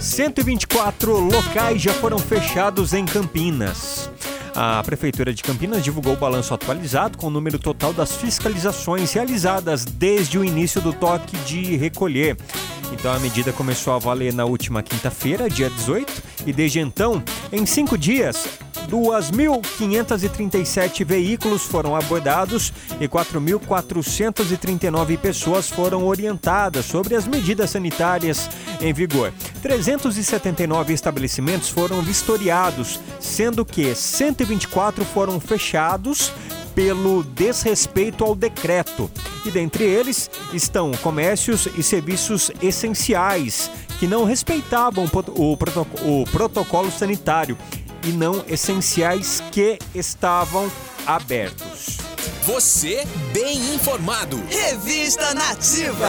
124 locais já foram fechados em Campinas. A Prefeitura de Campinas divulgou o balanço atualizado com o número total das fiscalizações realizadas desde o início do toque de recolher. Então a medida começou a valer na última quinta-feira, dia 18, e desde então, em cinco dias, 2.537 veículos foram abordados e 4.439 pessoas foram orientadas sobre as medidas sanitárias em vigor. 379 estabelecimentos foram vistoriados, sendo que 124 foram fechados pelo desrespeito ao decreto. E dentre eles estão comércios e serviços essenciais que não respeitavam o, o protocolo sanitário e não essenciais que estavam abertos. Você bem informado. Revista Nativa.